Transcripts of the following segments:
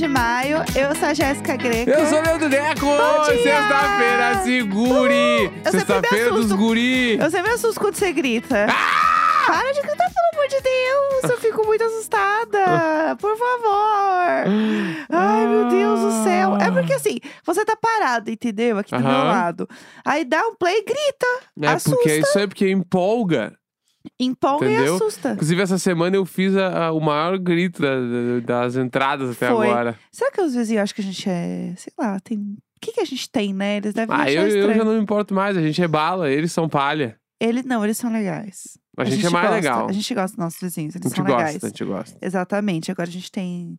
Sexta-feira, 27 de maio. Eu sou a Jéssica Greco. Eu sou o Leandro dia! Sexta-feira, segure! me Sexta-feira dos guri! Eu sempre me assusto quando você grita. Para de gritar, pelo amor de Deus! Eu fico muito assustada. Por favor. Ai, meu Deus do céu. É porque assim, você tá parado, entendeu? Aqui do meu lado. Aí dá um play e grita. É assusta. porque isso é porque empolga. Empolga Entendeu? e assusta. Inclusive, essa semana eu fiz a- a- o maior grito da- da- das entradas até Foi. agora. Será que os vizinhos acham que a gente é. Sei lá, tem. O que, que a gente tem, né? Eles devem Ah, achar eu, eu já não me importo mais. A gente é bala, eles são palha. Ele, não, eles são legais. A, gente, é mais gosta, legal. A gente gosta dos nossos vizinhos, A eles gente são gosta, legais. a gente gosta. Exatamente. Agora a gente tem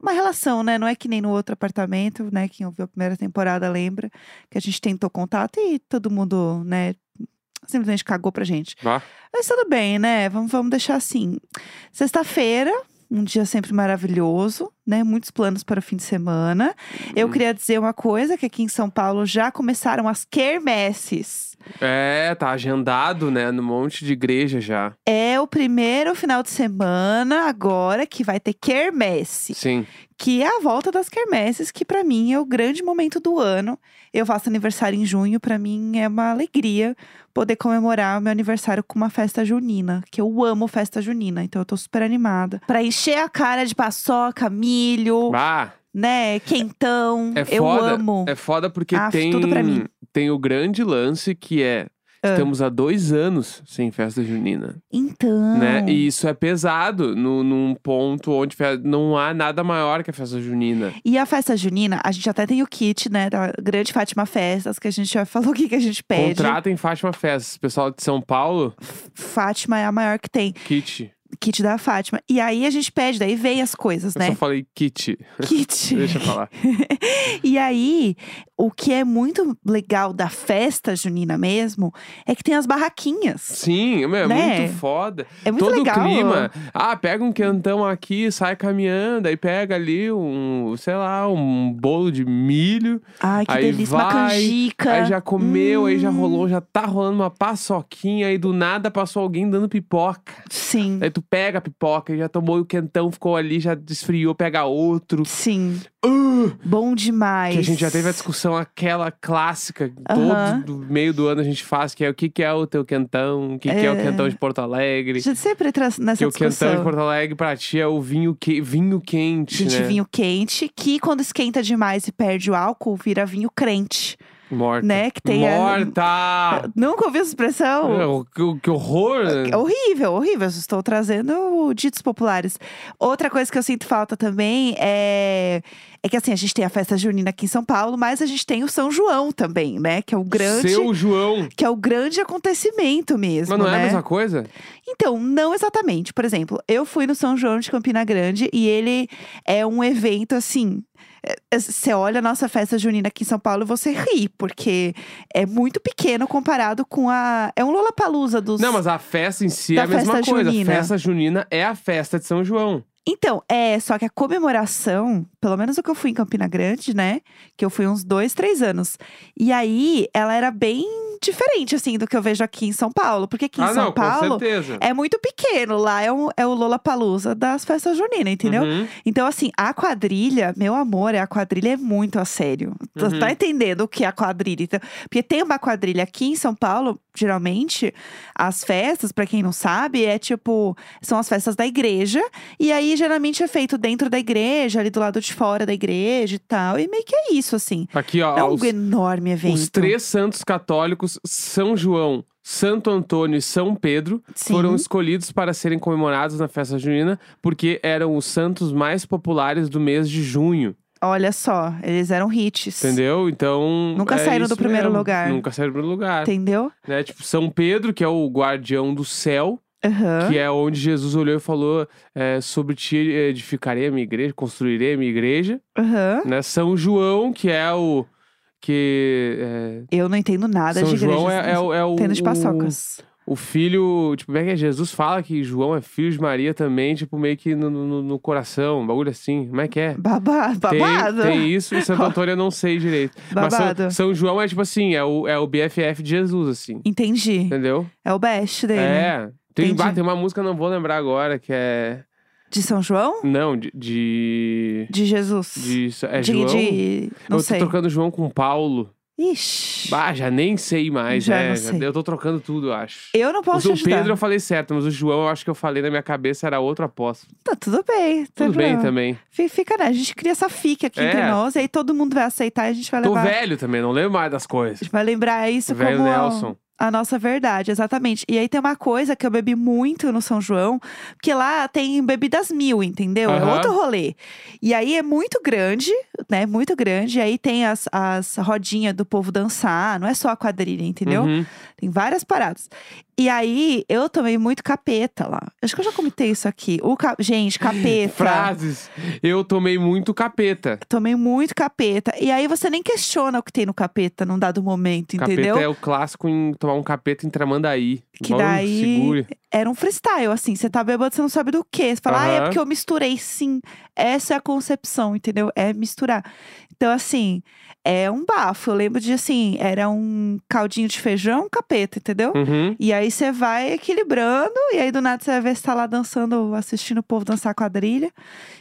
uma relação, né? Não é que nem no outro apartamento, né? Quem ouviu a primeira temporada lembra que a gente tentou contato e todo mundo, né? Simplesmente cagou pra gente. Vá. Mas tudo bem, né? Vamos, vamos deixar assim. Sexta-feira, um dia sempre maravilhoso, né? Muitos planos para o fim de semana. Eu Hum. queria dizer uma coisa, que aqui em São Paulo já começaram as quermesses. É, tá agendado, né? No monte de igreja já. É o primeiro final de semana agora que vai ter quermesse. Sim. que é a volta das quermesses, que pra mim é o grande momento do ano. Eu faço aniversário em junho, pra mim é uma alegria poder comemorar o meu aniversário com uma festa junina, que eu amo festa junina, então eu tô super animada. Pra encher a cara de paçoca, milho, Ah, né, quentão. é eu foda. amo. É foda porque Ah, tem, tudo pra mim. tem o grande lance que é. Ah. Estamos há dois anos sem festa junina, Então, né? E isso é pesado no, num ponto onde não há nada maior que a festa junina. E a festa junina, a gente até tem o kit, né, da Grande Fátima Festas, que a gente já falou o que, que a gente pede. Contratem Fátima Festas. Pessoal de São Paulo, Fátima é a maior que tem. kit. Kit da Fátima. E aí a gente pede, daí vem as coisas, Eu né? só falei kit. Kit. Deixa eu falar. e aí, o que é muito legal da festa junina mesmo é que tem as barraquinhas. Sim, meu, é Né? muito foda. É muito Todo legal. o clima. Ah, pega um quentão aqui, sai caminhando, aí pega ali um, sei lá, um bolo de milho. Ai, que Aí delícia. Uma vai, canjica. Aí já comeu, aí já Hum. rolou, já tá rolando uma paçoquinha, aí do nada passou alguém dando pipoca. Sim. Aí tu pega a pipoca, já tomou o quentão, ficou ali, já desfriou, pega outro. Sim. Uh, Bom demais. que a gente já teve a discussão, aquela clássica, Aham. todo do meio do ano a gente faz, que é o que, que é o teu quentão, o que, que é o É. quentão de Porto Alegre. A gente sempre traz nessa Que o quentão de discussão. Porto Alegre pra ti é o vinho, que, vinho quente, Gente, né? vinho quente, que quando esquenta demais e perde o álcool, vira vinho crente, Morta. né? Que tem a- Morta! Nunca ouviu essa expressão? É, que, que horror! É horrível, horrível. Eu Estou trazendo ditos populares. Outra coisa que eu sinto falta também é. É que assim, a gente tem a festa junina aqui em São Paulo, mas a gente tem o São João também, né? Que é o grande. Seu João. Que é o grande acontecimento mesmo. Mas não é né? a mesma coisa? Então, não exatamente. Por exemplo, eu fui no São João de Campina Grande e ele é um evento assim. é, Você olha a nossa festa junina aqui em São Paulo e você ri, porque é muito pequeno comparado com a. É um Lollapalooza dos. Não, mas a festa em si é a mesma coisa. junina. A festa junina é a festa de São João. Então, é, só que a comemoração, pelo menos o que eu fui em Campina Grande, né? Que eu fui uns dois, três anos. E aí, ela era bem diferente, assim, do que eu vejo aqui em São Paulo. Porque aqui em ah, São não, Paulo é muito pequeno. Lá é, um, é o Lollapalooza das festas juninas, entendeu? Uhum. Então, assim, a quadrilha, meu amor, a quadrilha é muito a sério. Uhum. tá entendendo o que é a quadrilha? Então, porque tem uma quadrilha aqui em São Paulo, geralmente, as festas, pra quem não sabe, é tipo, são as festas da igreja. E aí, geralmente, é feito dentro da igreja, ali do lado de fora da igreja e tal. E meio que é isso, assim. Aqui, ó, É um os, enorme evento. os três santos católicos, São João, Santo Antônio e São Pedro, Sim. foram escolhidos para serem comemorados na festa junina, porque eram os santos mais populares do mês de junho. Olha só, eles eram hits. Entendeu? Então. Nunca é saíram do primeiro mesmo. lugar. Nunca saíram do primeiro lugar. Entendeu? Né? Tipo, São Pedro, que é o guardião do céu, Aham. que é onde Jesus olhou e falou: é, sobre ti edificarei a minha igreja, construirei a minha igreja. Aham. Né? São João, que é o. Que. é, Eu não entendo nada São de igreja. João é, é, o- é o. Entendo de paçocas. O filho, tipo, como é que é? Jesus fala que João é filho de Maria também, tipo, meio que no, no, no coração, um bagulho assim. Como é que é? Babado. Tem, Babado. tem isso, e Santo Antônio eu não sei direito. Mas São, Babado. São João é tipo assim, é o, é o BFF de Jesus, assim. Entendi. Entendeu? É o best dele. É. Tem, Entendi. tem uma música, não vou lembrar agora, que é. De São João? Não, de. De. De Jesus. de- é de, João? de- Não eu sei. tô trocando João com Paulo. Ixi. Bah, já nem sei mais. Já é, sei. eu tô trocando tudo, eu acho. Eu não posso o te ajudar. Pedro eu falei certo, mas o João eu acho que eu falei na minha cabeça era outro apóstolo. Tá tudo bem. Tudo bem problema. também. Fi- Fica, né? A gente cria essa fique aqui entre É. nós, e aí todo mundo vai aceitar e a gente vai Tô levar. velho também, não lembro mais das A coisas. gente vai lembrar isso Velho como a- Nelson. A nossa verdade, exatamente. E aí tem uma coisa que eu bebi muito no São João, porque lá tem bebidas mil, entendeu? É Aham. outro rolê. E aí é muito grande, né? Muito grande. E aí tem as, as rodinhas do povo dançar, não é só a quadrilha, entendeu? Uhum. Tem várias paradas. E aí, eu tomei muito capeta lá. Acho que eu já comentei isso aqui. O ca- Gente, capeta. Frases. Eu tomei muito capeta. Tomei muito capeta. E aí você nem questiona o que tem no capeta num dado momento, entendeu? Capeta é o clássico em tomar um capeta em Tramandaí. Que Bom, daí- Segure. Era um freestyle, assim. Você tá bêbado, você não sabe do quê. Você fala, ah, é porque eu misturei. Sim, essa é a concepção, entendeu? É misturar. Então, assim, é um bafo. Eu lembro de, assim, era um caldinho de feijão, capeta, entendeu? Uhum. E aí você vai equilibrando, e aí do nada você vai ver se tá lá dançando, assistindo o povo dançar quadrilha.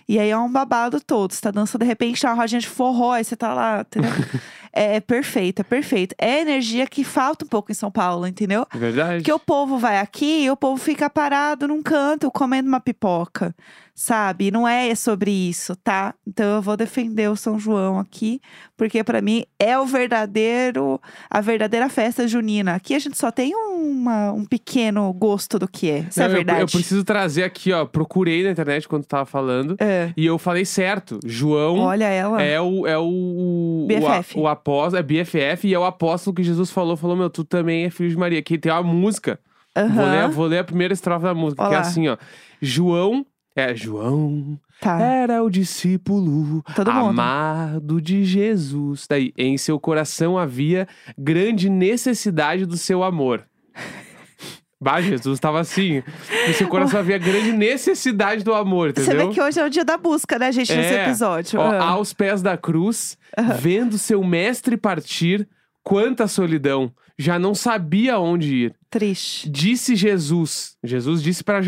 E aí é um babado todo. Você tá dançando, de repente, tá uma rodinha de forró, aí você tá lá, entendeu? é, é perfeito, é perfeito. É energia que falta um pouco em São Paulo, entendeu? Verdade. Porque o povo vai aqui e o povo fica parado num canto comendo uma pipoca, sabe? Não é sobre isso, tá? Então eu vou defender o São João aqui, porque pra mim é o verdadeiro, a verdadeira festa junina. Aqui a gente só tem uma- um pequeno gosto do que é. Isso Não, é eu- verdade. Eu, preciso trazer aqui, ó. Procurei na internet quando tava falando. É. E eu falei certo. João Olha ela. é o. É o, BFF. O, o apóstolo, é BFF e é o apóstolo que Jesus falou. Falou, meu, tu também é filho de Maria. Que tem uma música. Vou, ler, vou ler a primeira estrofe da música, que é Olá. assim, ó. João. É, João Tá. era o discípulo amado de Jesus. Daí, em seu coração havia grande necessidade do seu amor. Bah, Jesus estava assim. Em seu coração havia grande necessidade do amor, Você entendeu? vê que hoje é o dia da busca, né, gente, nesse É. episódio. Ó, Ah. aos pés da cruz, vendo seu mestre partir, quanta solidão. Já não sabia onde ir. Triste. Disse Jesus. Jesus disse para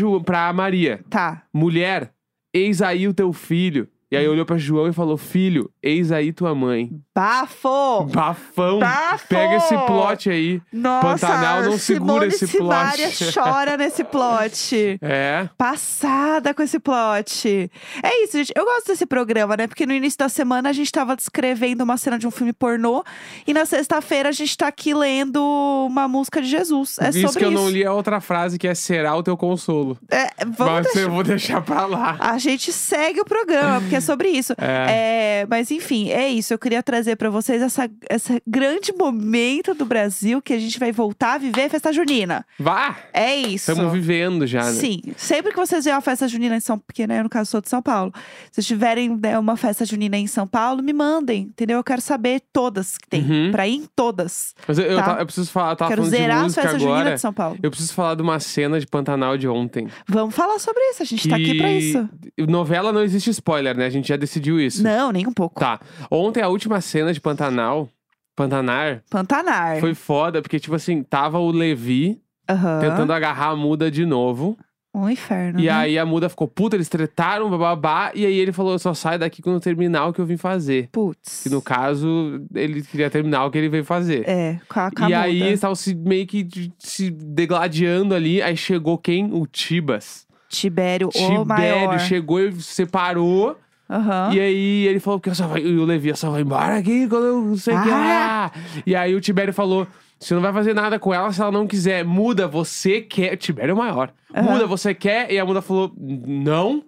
Maria: Tá. Mulher, eis aí o teu filho. E aí olhou para João e falou: Filho, eis aí tua mãe. Bafo! Bafão. Bafo! Pega esse plot aí. Nossa, Pantanal não segura Simone esse Simaria plot. chora nesse plot. É. Passada com esse plot. É isso, gente. Eu gosto desse programa, né? Porque no início da semana a gente tava descrevendo uma cena de um filme pornô. E na sexta-feira a gente tá aqui lendo uma música de Jesus. É isso sobre que eu isso. não li a outra frase que é será o teu consolo. É, vamos Mas deixar... eu vou deixar pra lá. A gente segue o programa, porque sobre isso. É. É, mas enfim, é isso. Eu queria trazer pra vocês essa, esse grande momento do Brasil que a gente vai voltar a viver a festa junina. Vá! É isso. Estamos vivendo já, né? Sim, sempre que vocês verem uma festa junina em São porque né, no caso sou de São Paulo, se tiverem né, uma festa junina em São Paulo, me mandem, entendeu? Eu quero saber todas que tem, Uhum. pra ir em todas. Mas eu, eu, Tá. ta- eu preciso falar, eu tava quero falando de zerar as festas agora. de São Paulo. Eu preciso falar de uma cena de Pantanal de ontem. Vamos falar sobre isso, a gente tá aqui pra que- isso. Novela não existe spoiler, né? A gente já decidiu isso. Não, nem um pouco. Tá. Ontem a última cena de Pantanal, Pantanar, Pantanar. foi foda, porque, tipo assim, tava o Levi Aham. tentando agarrar a muda de novo. Um inferno. E né? aí a muda ficou puta, eles tretaram, bababá. E aí ele falou: só saio daqui quando terminar o que eu vim fazer. Putz. Que no caso, ele queria terminar o que ele veio fazer. É, com a, com a E aí muda. eles estavam se, meio que de- se degladiando ali. Aí chegou quem? O Tibas. Tibério, o Tibério maior. chegou e separou. Aham. E aí ele falou que vai, e o Levi só vai embora aqui quando eu não sei o que Ah. lá. E aí o Tibério falou: você não vai fazer nada com ela se ela não quiser. Muda, você quer. Tibério é o maior. Aham. Muda, você quer? E a muda falou: não.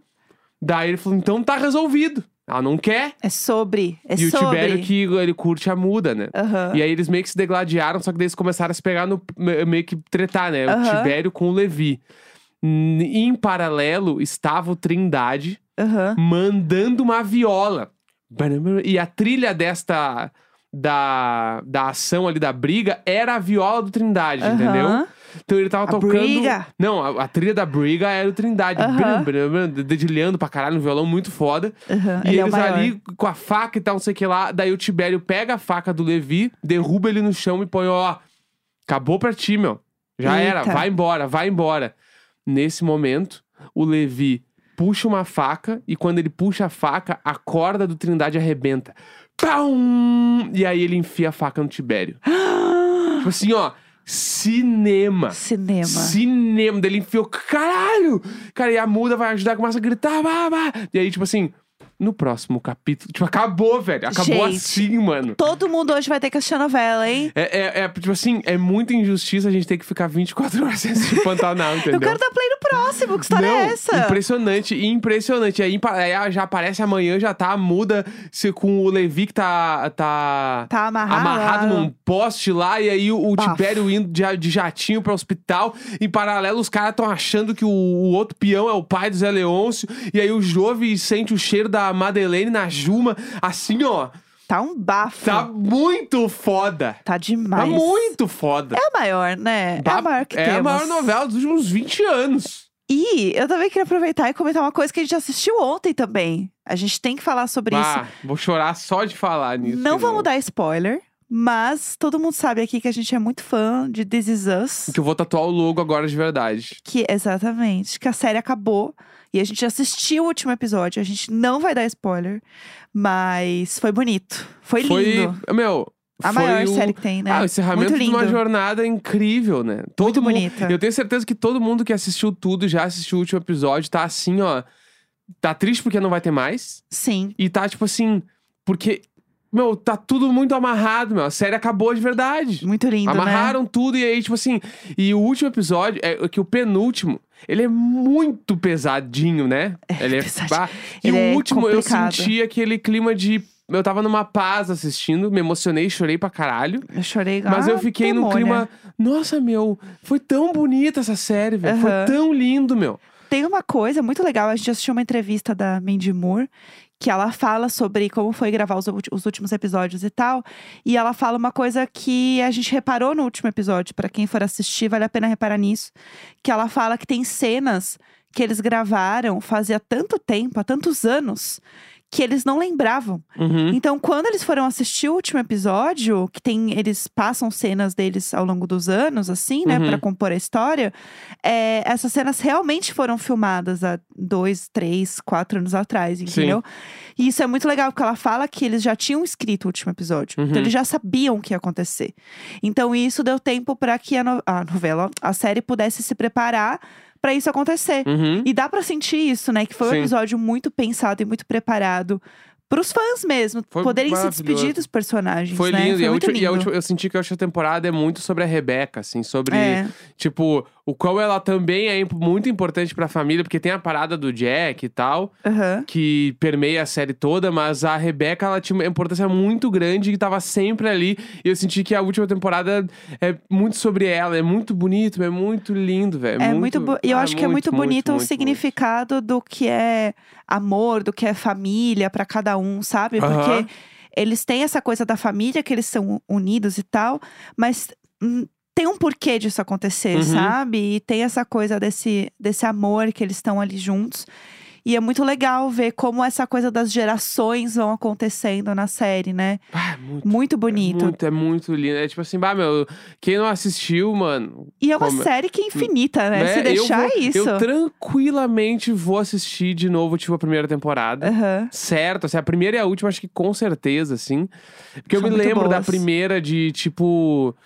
Daí ele falou: então tá resolvido. Ela não quer. É sobre. É e o sobre. Tibério que ele curte a muda, né? Aham. E aí eles meio que se degladiaram, só que daí eles começaram a se pegar no. me- meio que tretar, né? O Aham. Tibério com o Levi. Em paralelo estava o Trindade Aham. mandando uma viola. E a trilha desta. Da, da ação ali da briga era a viola do Trindade, Aham. entendeu? Então ele tava A tocando. briga. Não, a, a trilha da briga era o Trindade. Aham. Brum, brum, brum, Dedilhando pra caralho, um violão muito foda. E Ele é eles maior. ali com a faca e tal, não sei o que lá. Daí o Tibério pega a faca do Levi, derruba ele no chão e põe, ó. Acabou pra ti, meu. Já era, Eita. vai embora, vai embora. Nesse momento, o Levi puxa uma faca e quando ele puxa a faca, a corda do Trindade arrebenta. Pum! E aí ele enfia a faca no Tibério. tipo assim, ó, cinema. Cinema. Cinema. Daí ele enfiou, caralho! Cara, e a muda vai ajudar, começa a gritar, bah, bah. E aí, tipo assim, no próximo capítulo. Tipo, acabou, velho. Acabou Gente. assim, mano. Todo mundo hoje vai ter que assistir a novela, hein? É, é, é, tipo assim, é muita injustiça a gente ter que ficar 24 horas sem assistir Pantanal, entendeu? Eu quero dar play no próximo. Que história Não, é essa? Impressionante, impressionante. Aí, aí já aparece amanhã, já tá muda se com o Levi que tá, tá, Tá amarrado. amarrado num poste lá, e aí o, o. Tibério indo de, de jatinho pro hospital. Em paralelo, os caras tão achando que o, o outro peão é o pai do Zé Leôncio. E aí o Jove sente o cheiro da Madeleine na Juma. Assim, ó, Tá um bafo. tá muito foda. Tá demais. Tá muito foda. É a maior, né? É a maior que é temos. a maior novela dos últimos 20 anos. E eu também queria aproveitar e comentar uma coisa que a gente assistiu ontem também. A gente tem que falar sobre isso. Ah, vou chorar só de falar nisso. Não vamos dar spoiler, mas todo mundo sabe aqui que a gente é muito fã de This Is Us. Que eu vou tatuar o logo agora de verdade. Que, exatamente, que a série acabou. E a gente assistiu o último episódio. A gente não vai dar spoiler, mas foi bonito. Foi lindo. Meu. A foi maior o... série que tem, né? Ah, o encerramento de uma jornada incrível, né? Todo Muito mundo... bonita. Eu tenho certeza que todo mundo que assistiu tudo, já assistiu o último episódio, tá assim, ó. Tá triste porque não vai ter mais. Sim. E tá tipo assim, porque. Meu, tá tudo muito amarrado, meu. A série acabou de verdade. Muito lindo, né? Amarraram tudo e aí, tipo assim. E o último episódio, é que o penúltimo, ele é muito pesadinho, né? ele é. pesadinho. bah, E Ele o é último eu senti aquele clima de. Eu tava numa paz assistindo, me emocionei, chorei pra caralho. Eu chorei. Mas ah, eu fiquei num demônia. clima. Nossa, meu, foi tão bonita essa série, velho. Foi Aham. tão lindo, meu. Tem uma coisa muito legal, a gente assistiu uma entrevista da Mandy Moore, que ela fala sobre como foi gravar os, os últimos episódios e tal. E ela fala uma coisa que a gente reparou no último episódio, pra quem for assistir, vale a pena reparar nisso. Que ela fala que tem cenas que eles gravaram fazia tanto tempo, há tantos anos, que eles não lembravam. Uhum. Então, quando eles foram assistir o último episódio, que tem, eles passam cenas deles ao longo dos anos, assim, né, Uhum. Pra compor a história, é, essas cenas realmente foram filmadas há dois, três, quatro anos atrás, entendeu? E isso é muito legal, porque ela fala que eles já tinham escrito o último episódio. Uhum. Então, eles já sabiam o que ia acontecer. Então, isso deu tempo para que a, no- a novela, a série pudesse se preparar pra isso acontecer. Uhum. E dá pra sentir isso, né? Que foi um Sim. episódio muito pensado e muito preparado pros fãs mesmo, Foi poderem se despedir dos personagens. Foi né? lindo. e, a última, e a lindo. última- eu senti que a última temporada é muito sobre a Rebeca, assim, sobre, É. tipo, o qual ela também é muito importante pra família, porque tem a parada do Jack e tal, Aham. que permeia a série toda, mas a Rebeca, ela tinha uma importância muito grande e tava sempre ali. E eu senti que a última temporada é muito sobre ela, é muito bonito, é muito lindo, velho. É muito, bo- e eu ah, acho que é muito, bonito o muito, muito. significado do que é amor, do que é família pra cada um, sabe? Aham. Porque eles têm essa coisa da família, que eles são unidos e tal, mas tem um porquê disso acontecer, Uhum. sabe? E tem essa coisa desse, desse amor que eles estão ali juntos. E é muito legal ver como essa coisa das gerações vão acontecendo na série, né? Ah, é muito, Muito é bonito. muito, é muito lindo. É tipo assim, bah, meu, quem não assistiu, mano, E é uma Como- série que é infinita, né? né, Se deixar eu vou, isso. Eu tranquilamente vou assistir de novo, tipo, a primeira temporada. Aham. Certo, assim, a primeira e a última, acho que com certeza, assim. Porque eu São me muito lembro da boas. primeira de, tipo,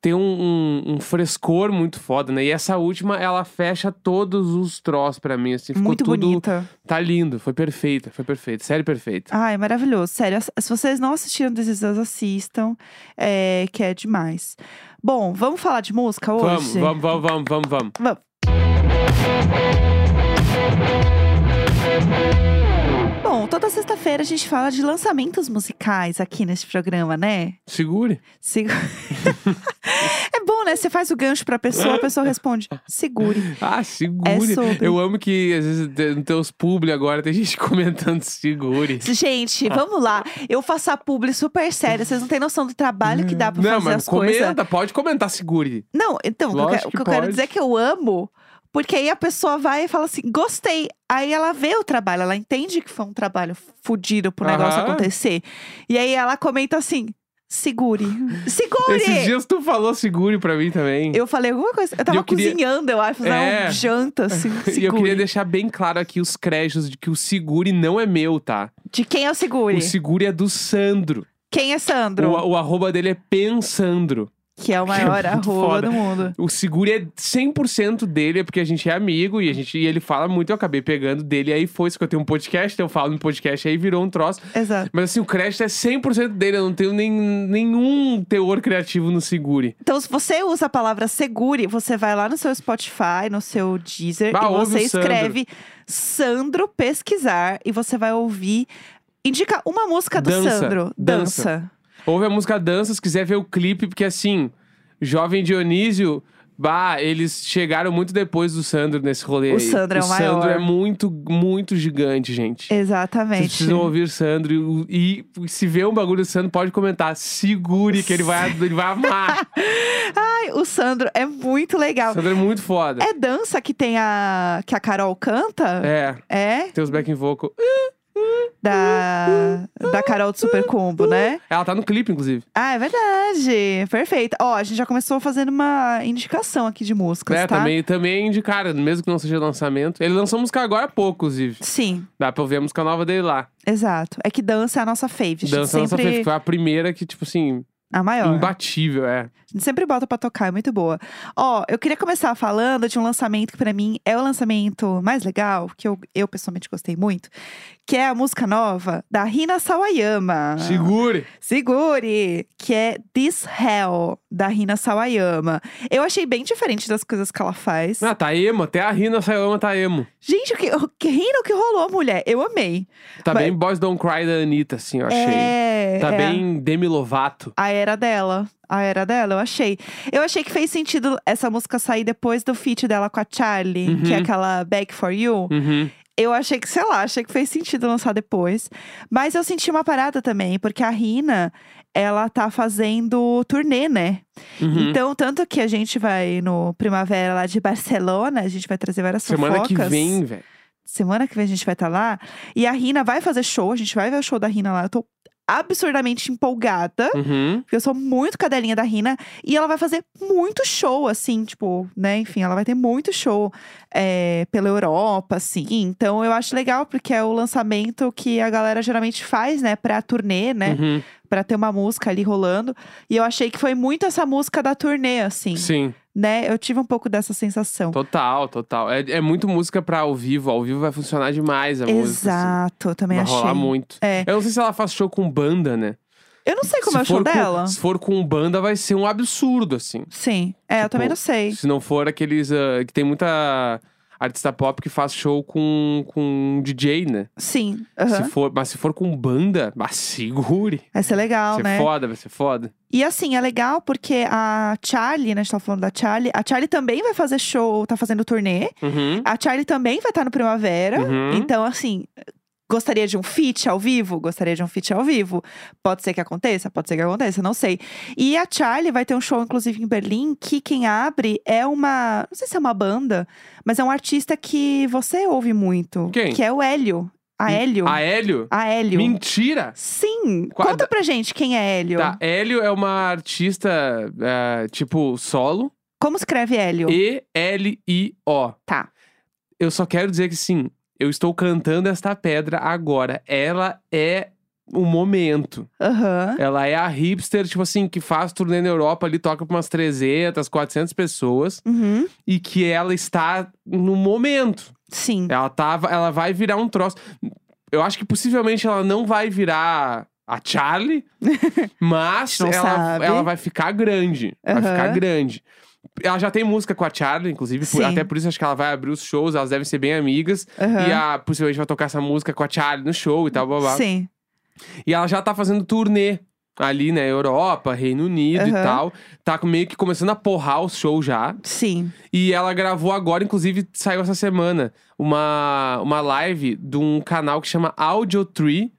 ter um, um, um frescor muito foda, né? E essa última, ela fecha todos os troços pra mim, assim. Ficou Muito tudo. bonita. Tá lindo, foi perfeita, foi perfeita. Série perfeita. Ai, maravilhoso. Sério, se vocês não assistiram This assistam, é, que é demais. Bom, vamos falar de música hoje? Vamos, vamos, vamos, vamos, vamos, vamos. Vamos. Toda sexta-feira a gente fala de lançamentos musicais aqui nesse programa, né? Segure. Segu- é bom, né? Você faz o gancho pra pessoa, a pessoa responde, segure. Ah, segure. É sobre. Eu amo que, às vezes, nos teus publi agora tem gente comentando segure. Gente, vamos lá. Eu faço a publi super séria. Vocês não têm noção do trabalho que dá pra Não, fazer mas as coisas. comenta, pode comentar segure. Não, então, o que eu, que que eu quero dizer é que eu amo, porque aí a pessoa vai e fala assim, gostei. Aí ela vê o trabalho, ela entende que foi um trabalho fudido pro negócio Aham. acontecer. E aí ela comenta assim. Segure. Segure! Esses dias tu falou segure pra mim também. Eu falei alguma coisa. Eu tava eu queria- cozinhando, eu acho, fazendo É. uma janta, assim. E eu queria deixar bem claro aqui os créditos de que o segure não é meu, tá? De quem é o segure? O segure é do Sandro. Quem é Sandro? O, o arroba dele é Pensandro. Que é o maior Que é arroba foda. do mundo. O segure é 100% dele, é porque a gente é amigo e, a gente, e ele fala muito. Eu acabei pegando dele, aí foi isso que eu tenho um podcast, eu falo no podcast, aí virou um troço. Exato. Mas assim, o crédito é 100% dele, eu não tenho nem, nenhum teor criativo no segure. Então, se você usa a palavra segure, você vai lá no seu Spotify, no seu Deezer, Bah, e você escreve Sandro pesquisar e você vai ouvir. Indica uma música do Dança, Sandro. dança. Dança. Ouve a música Dança, se quiser ver o clipe, porque assim, Jovem Dionísio, bah, eles chegaram muito depois do Sandro nesse rolê. O aí. Sandro é o Sandro maior. é muito, muito gigante, gente. Vocês Exatamente. precisam ouvir Sandro e, e se vê um bagulho do Sandro, pode comentar. Segure que ele vai, ele vai amar. Ai, o Sandro é muito legal. Sandro é muito foda. É dança que tem a. que a Carol canta? É, É? tem os backing vocal. Da, da Carol do Super Combo, né? Ela tá no clipe, inclusive. Ah, é verdade. Perfeito. Ó, a gente já começou fazendo uma indicação aqui de músicas, É, tá? também, também é indicar, mesmo que não seja lançamento. Ele lançou música agora há pouco, inclusive. Sim, Dá pra ouvir a música nova dele lá. exato. É que dança é a nossa fave. A gente Dança Nossa. Fê, foi a primeira que, tipo assim, A maior. imbatível, é. A gente sempre bota pra tocar, é muito boa. Ó, eu queria começar falando de um lançamento que pra mim é o lançamento mais legal, que eu, eu pessoalmente gostei muito, que é a música nova da Rina Sawayama. Segure! Segure! Que é This Hell, da Rina Sawayama. Eu achei bem diferente das coisas que ela faz. Ah, tá emo. Até a Rina Sayama tá emo. Gente, o que, o que Rina, o que rolou, mulher? Eu amei. Tá Mas- bem Boys Don't Cry da Anitta, assim, eu achei. É, tá é bem Demi Lovato. A era dela. A era dela, eu achei. Eu achei que fez sentido essa música sair depois do feat dela com a Charlie, que é Uhum. aquela Back for You. Uhum. Eu achei que, sei lá, achei que fez sentido lançar depois. Mas eu senti uma parada também, porque a Rina, ela tá fazendo turnê, né? Uhum. Então, tanto que a gente vai no Primavera lá de Barcelona, a gente vai trazer várias Semana que fofocas. vem, velho. Semana que vem a gente vai estar lá. E a Rina vai fazer show, a gente vai ver o show da Rina lá. Eu tô absurdamente empolgada. Uhum. Porque eu sou muito cadelinha da Rina. E ela vai fazer muito show, assim, tipo, né? Enfim, ela vai ter muito show é, pela Europa, assim. Então eu acho legal, porque é o lançamento que a galera geralmente faz, né? Pra turnê, né? Uhum. Pra ter uma música ali rolando. E eu achei que foi muito essa música da turnê, assim, Sim, né? Eu tive um pouco dessa sensação. total, total. É, é muito música pra ao vivo. Ao vivo vai funcionar demais a música. assim. Exato, eu também Vai achei. rolar muito. É. Eu não sei se ela faz show com banda, né? Eu não sei como se é o show com- dela. Se for com banda, vai ser um absurdo, assim. Sim. É, eu Tipo, também não sei. Se não for aqueles. ah, que tem muita artista pop que faz show com, com DJ, né? Sim. aham. Se for, mas se for com banda, mas segure. Vai ser legal, vai ser né? foda, vai ser foda. E assim, é legal porque a Charlie, né? A gente tá falando da Charlie. A Charlie também vai fazer show, tá fazendo turnê. Uhum. A Charlie também vai estar no Primavera. Uhum. Então, assim, gostaria de um feat ao vivo? Gostaria de um feat ao vivo. Pode ser que aconteça? Pode ser que aconteça, não sei. E a Charlie vai ter um show, inclusive, em Berlim, que quem abre é uma. Não sei se é uma banda, mas é um artista que você ouve muito. Quem? Que é o Hélio. A Hélio. A Hélio? A Hélio. Mentira! Sim! Qua- Conta pra gente quem é Hélio. Tá, Hélio é uma artista, é, tipo, solo. Como escreve Hélio? E-L-I-O. Tá. Eu só quero dizer que sim, eu estou cantando esta pedra agora. Ela é o momento. Aham. Ela é a hipster, tipo assim, que faz turnê na Europa ali, toca pra umas 300, 400 pessoas. Uhum. E que ela está no momento. Sim. Ela, tava, ela vai virar um troço. Eu acho que possivelmente ela não vai virar a Charlie, mas ela, sabe. ela vai ficar grande. Vai Aham. ficar grande. Ela já tem música com a Charlie, inclusive, por- até por isso acho que ela vai abrir os shows, elas devem ser bem amigas. Aham. E a, possivelmente vai tocar essa música com a Charlie no show e tal, blá, blá. Sim. E ela já tá fazendo turnê ali na Europa, Reino Unido e Aham. tal. Tá meio que começando a porrar os shows já. Sim. E ela gravou agora, inclusive saiu essa semana, uma, uma live de um canal que chama Audio Tree,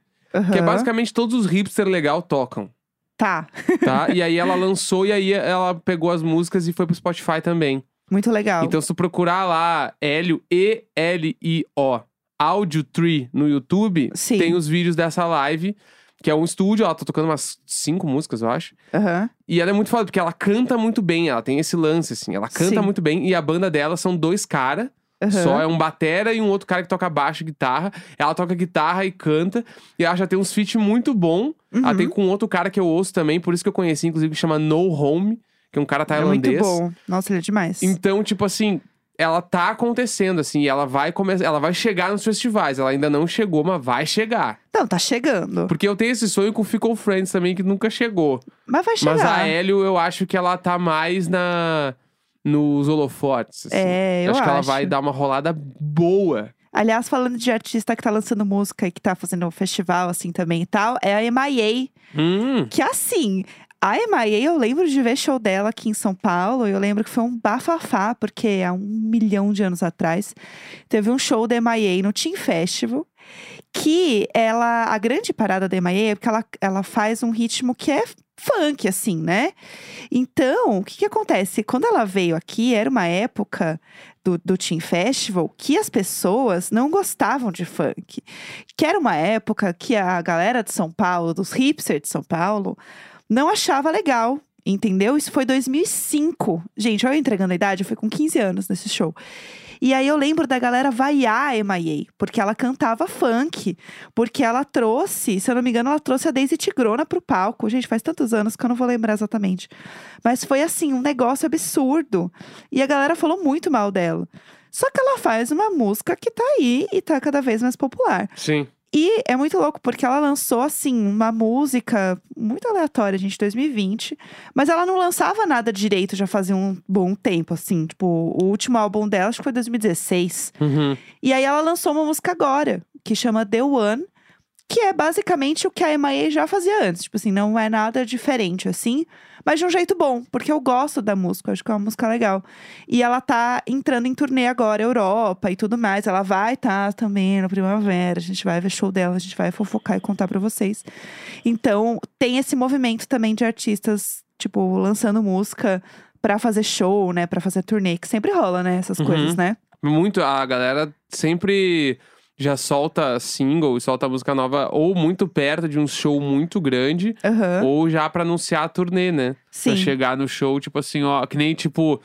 que é basicamente todos os hipster legal tocam, Tá. tá? e aí ela lançou e aí ela pegou as músicas e foi pro Spotify também. Muito legal. Então se tu procurar lá Hélio E-L-I-O Audio Tree no YouTube, Sim. tem os vídeos dessa live. que é um estúdio, ela tá tocando umas cinco músicas, eu acho. Aham. E ela é muito foda, porque ela canta muito bem, ela tem esse lance, assim. Ela canta Sim. muito bem, e a banda dela são dois caras. Aham. Só é um batera e um outro cara que toca baixo e guitarra. Ela toca guitarra e canta. E ela já tem uns feat muito bom. Ela Uhum. tem com outro cara que eu ouço também, por isso que eu conheci, inclusive, que chama No Home, que é um cara É tailandês. muito bom. Nossa, ele é demais. Então, tipo assim, ela tá acontecendo, assim, e ela vai começar. Ela vai chegar nos festivais. Ela ainda não chegou, mas vai chegar. Não, tá chegando. Porque eu tenho esse sonho com o Fickle Friends também, que nunca chegou. Mas vai chegar. Mas a Hélio, eu acho que ela tá mais na. Nos holofotes. assim. É, eu acho que ela acho. vai dar uma rolada boa. Aliás, falando de artista que tá lançando música e que tá fazendo um festival assim também e tal, é a MIA. Hum. Que assim, a MIA, eu lembro de ver show dela aqui em São Paulo. e Eu lembro que foi um bafafá, porque há um milhão de anos atrás teve um show da MIA no Team Festival. Que ela, a grande parada da MIA é porque ela, ela faz um ritmo que é funk, assim, né? Então, o que que acontece? Quando ela veio aqui, era uma época do, do Team Festival que as pessoas não gostavam de funk. Que era uma época que a galera de São Paulo, dos hipsters de São Paulo, não achava legal. Entendeu? Isso foi 2005. Gente, olha eu entregando a idade, eu fui com 15 anos nesse show. E aí eu lembro da galera vaiar a MIA, porque ela cantava funk. Porque ela trouxe, se eu não me engano, ela trouxe a Daisy Tigrona pro palco. Gente, faz tantos anos que eu não vou lembrar exatamente. Mas foi assim, um negócio absurdo. E a galera falou muito mal dela. Só que ela faz uma música que tá aí e tá cada vez mais popular. Sim. E é muito louco, porque ela lançou, assim, uma música muito aleatória, gente, 2020. Mas ela não lançava nada direito já fazia um bom tempo, assim. Tipo, o último álbum dela, acho que foi 2016. Uhum. E aí ela lançou uma música agora, que chama The One. Que é basicamente o que a MIA já fazia antes. Tipo assim, não é nada diferente, assim. Mas de um jeito bom, porque eu gosto da música, acho que é uma música legal. E ela tá entrando em turnê agora, Europa e tudo mais. Ela vai estar tá também no Primavera, a gente vai ver show dela, a gente vai fofocar e contar pra vocês. Então, tem esse movimento também de artistas, tipo, lançando música pra fazer show, né? Pra fazer turnê, que sempre rola, né? Essas Uhum. coisas, né? Muito. A galera sempre já solta single solta música nova ou muito perto de um show muito grande, Aham. ou já pra anunciar a turnê, né? Sim. Pra chegar no show, tipo assim, ó, que nem tipo.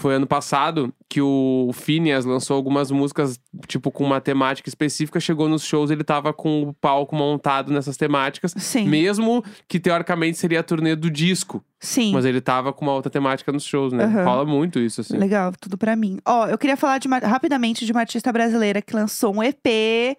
Foi ano passado que o Phineas lançou algumas músicas, tipo, com uma temática específica. Chegou nos shows, ele tava com o palco montado nessas temáticas. Sim. Mesmo que teoricamente seria a turnê do disco. Sim. Mas ele tava com uma outra temática nos shows, né? Aham. Rola muito isso, assim. Legal, tudo pra mim. Ó, eu queria falar de uma- rapidamente de uma artista brasileira que lançou um EP,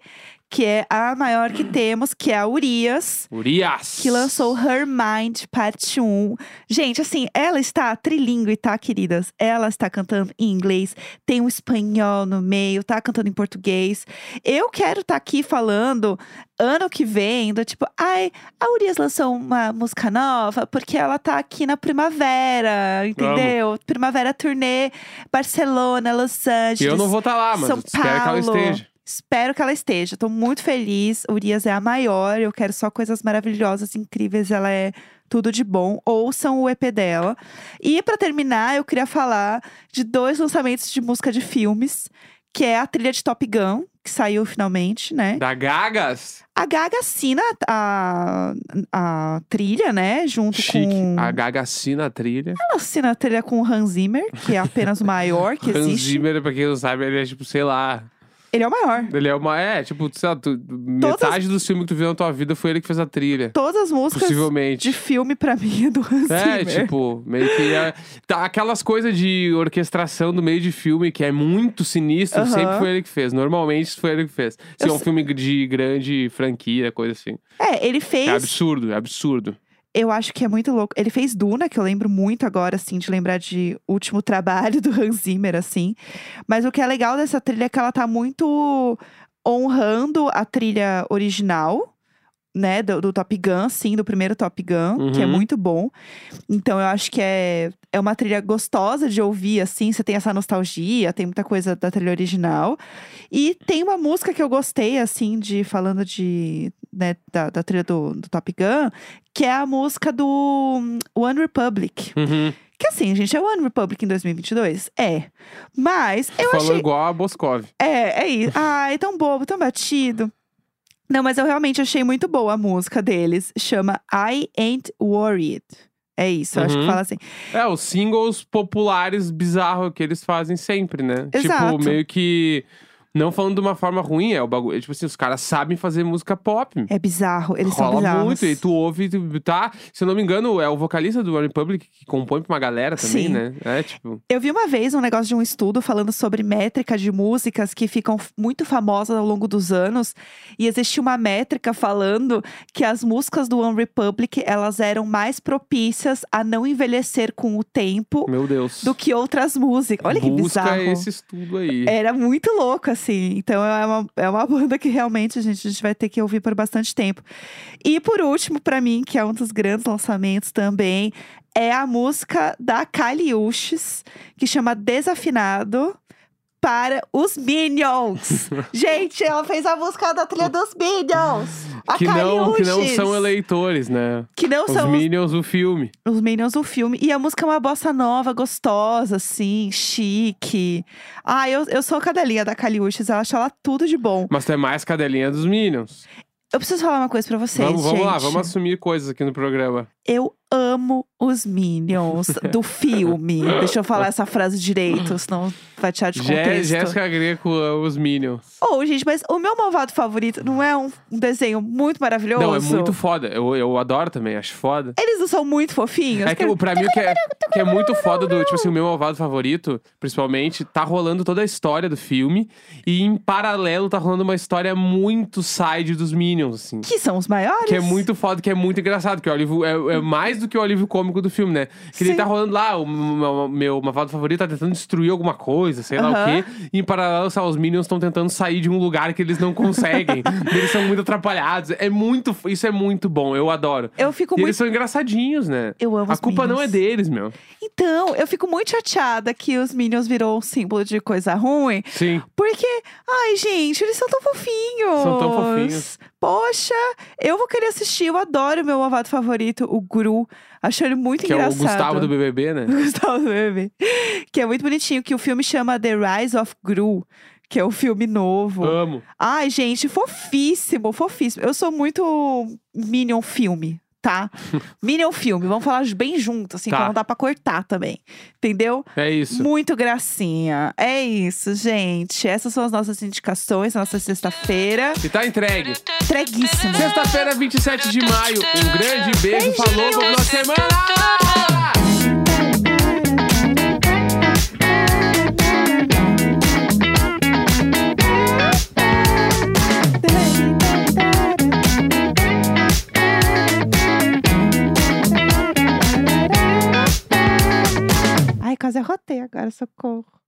que é a maior que temos, que é a Urias. Urias! Que lançou Her Mind Parte 1. Gente, assim, ela está trilingue, tá, queridas? Ela está cantando em inglês, tem um espanhol no meio, tá cantando em português. Eu quero estar aqui falando ano que vem, do tipo, ai, a Urias lançou uma música nova porque ela tá aqui na primavera, entendeu? Primavera turnê, Barcelona, Los Angeles. Eu não vou estar lá, mas São eu espero que ela Paulo. esteja. Espero que ela esteja. Tô muito feliz. Urias é a maior. Eu quero só coisas maravilhosas, incríveis. Ela é tudo de bom. Ouçam o EP dela. E pra terminar, eu queria falar de dois lançamentos de música de filmes, que é a trilha de Top Gun, que saiu finalmente, né? Da Gagas? A Gaga assina a, a trilha, né? Junto Chique. com. A Gaga assina a trilha. Ela assina a trilha com o Hans Zimmer, que é apenas o maior que Hans existe. Zimmer, pra quem não sabe, ele é tipo, sei lá. Ele é o maior. Ele é uma. É, tipo, sei lá, tu- metade dos filmes que tu viu na tua vida foi ele que fez a trilha. Todas as músicas Possivelmente. de filme, pra mim, é do Hans É, Zimmer. tipo, meio que. é- tá, aquelas coisas de orquestração no meio de filme que é muito sinistro, Aham. sempre foi ele que fez. Normalmente foi ele que fez. Se Eu é um sei- filme de grande franquia, coisa assim. É, ele fez. É absurdo, é absurdo. Eu acho que é muito louco. Ele fez Duna, que eu lembro muito agora, assim, de lembrar de último trabalho do Hans Zimmer, assim. Mas o que é legal dessa trilha é que ela tá muito honrando a trilha original, né? Do, do Top Gun, sim, do primeiro Top Gun, que é Uhum. muito bom. Então eu acho que é, é uma trilha gostosa de ouvir, assim. Você tem essa nostalgia, tem muita coisa da trilha original. E tem uma música que eu gostei, assim, de falando de. Né, da, da trilha do, do Top Gun, que é a música do hum, One Republic. Uhum. Que assim, gente, é One Republic em 2022? É. Mas eu Falou achei. igual a Boscov. É, é isso. Ai, tão bobo, tão batido. Não, mas eu realmente achei muito boa a música deles. Chama I Ain't Worried. É isso, eu acho que Uhum. fala assim. É, os singles populares bizarros que eles fazem sempre, né? Exato. Tipo, meio que. Não falando de uma forma ruim, é o bagulho. é Tipo assim, os caras sabem fazer música pop. É bizarro, eles são Rola bizarros. muito, e tu ouve, tu tá. Se eu não me engano, é o vocalista do One Republic que compõe pra uma galera também, Sim. né? É, tipo. Eu vi uma vez um negócio de um estudo falando sobre métrica de músicas que ficam muito famosas ao longo dos anos. E existia uma métrica falando que as músicas do One Republic, elas eram mais propícias a não envelhecer com o tempo Meu Deus. do que outras músicas. Olha que Busca bizarro. esse estudo aí. Era muito louco, assim. Então é uma, é uma banda que realmente a gente, a gente vai ter que ouvir por bastante tempo. E por último, pra mim, que é um dos grandes lançamentos também, é a música da Kylie Uchis, que chama Desafinado. Para os Minions! Gente, ela fez a música da trilha dos Minions! A que, não, que não são eleitores, né? Que não Os são os Minions do filme. os Minions do filme. E a música é uma bossa nova, gostosa, assim, chique. Ah, eu, eu sou cadelinha da Kylie Uchis, eu acho ela tudo de bom. Mas tu é mais cadelinha dos Minions. Eu preciso falar uma coisa pra vocês, vamos vamos lá, vamos assumir coisas aqui no programa. Eu amo os Minions do filme. Deixa eu falar essa frase direito, senão vai tirar de contexto. Jéssica Greco ama os Minions. Oh, gente, mas o meu malvado favorito não é um, um desenho muito maravilhoso? Não, é muito foda. Eu, eu adoro também, acho foda. Eles não são muito fofinhos? É que o- pra mim o que é, que é muito foda do, tipo assim, o meu malvado favorito, principalmente, tá rolando toda a história do filme. E em paralelo tá rolando uma história muito side dos Minions, assim. Que são os maiores? Que é muito foda, que é muito engraçado. Que o alívio é, é mais do que o alívio cômico do filme, né? Que ele Sim. tá rolando lá, o meu, meu favorito tá tentando destruir alguma coisa, sei lá o quê. E em paralelo, sabe, os Minions estão tentando sair de um lugar que eles não conseguem. eles são muito atrapalhados. É muito. Isso é muito bom, eu adoro. Eu fico E muito eles são engraçadinhos, né? Eu amo A culpa não é Minions. deles, meu. Então, eu fico muito chateada que os Minions virou um símbolo de coisa ruim. Sim. Porque, ai, gente, eles são tão fofinhos. São tão fofinhos. Poxa, eu vou querer assistir. Eu adoro o meu malvado favorito, o Gru. Acho ele muito Que é o engraçado. Gustavo do BBB, né? Gustavo do bebê. Que é muito bonitinho. Que o filme chama The Rise of Gru. Que é o filme novo. Amo. Ai, gente, fofíssimo, fofíssimo. Eu sou muito Minion filme, tá? Minion filme, vamos falar bem junto, assim, Tá. pra não dá pra cortar também. Entendeu? É isso. Muito gracinha. É isso, gente. Essas são as nossas indicações, nossa sexta-feira. E tá entregue. Treguíssima. Sexta-feira, 27 de maio. Um grande beijo. Falou, boa semana! Quase arrotei agora, socorro.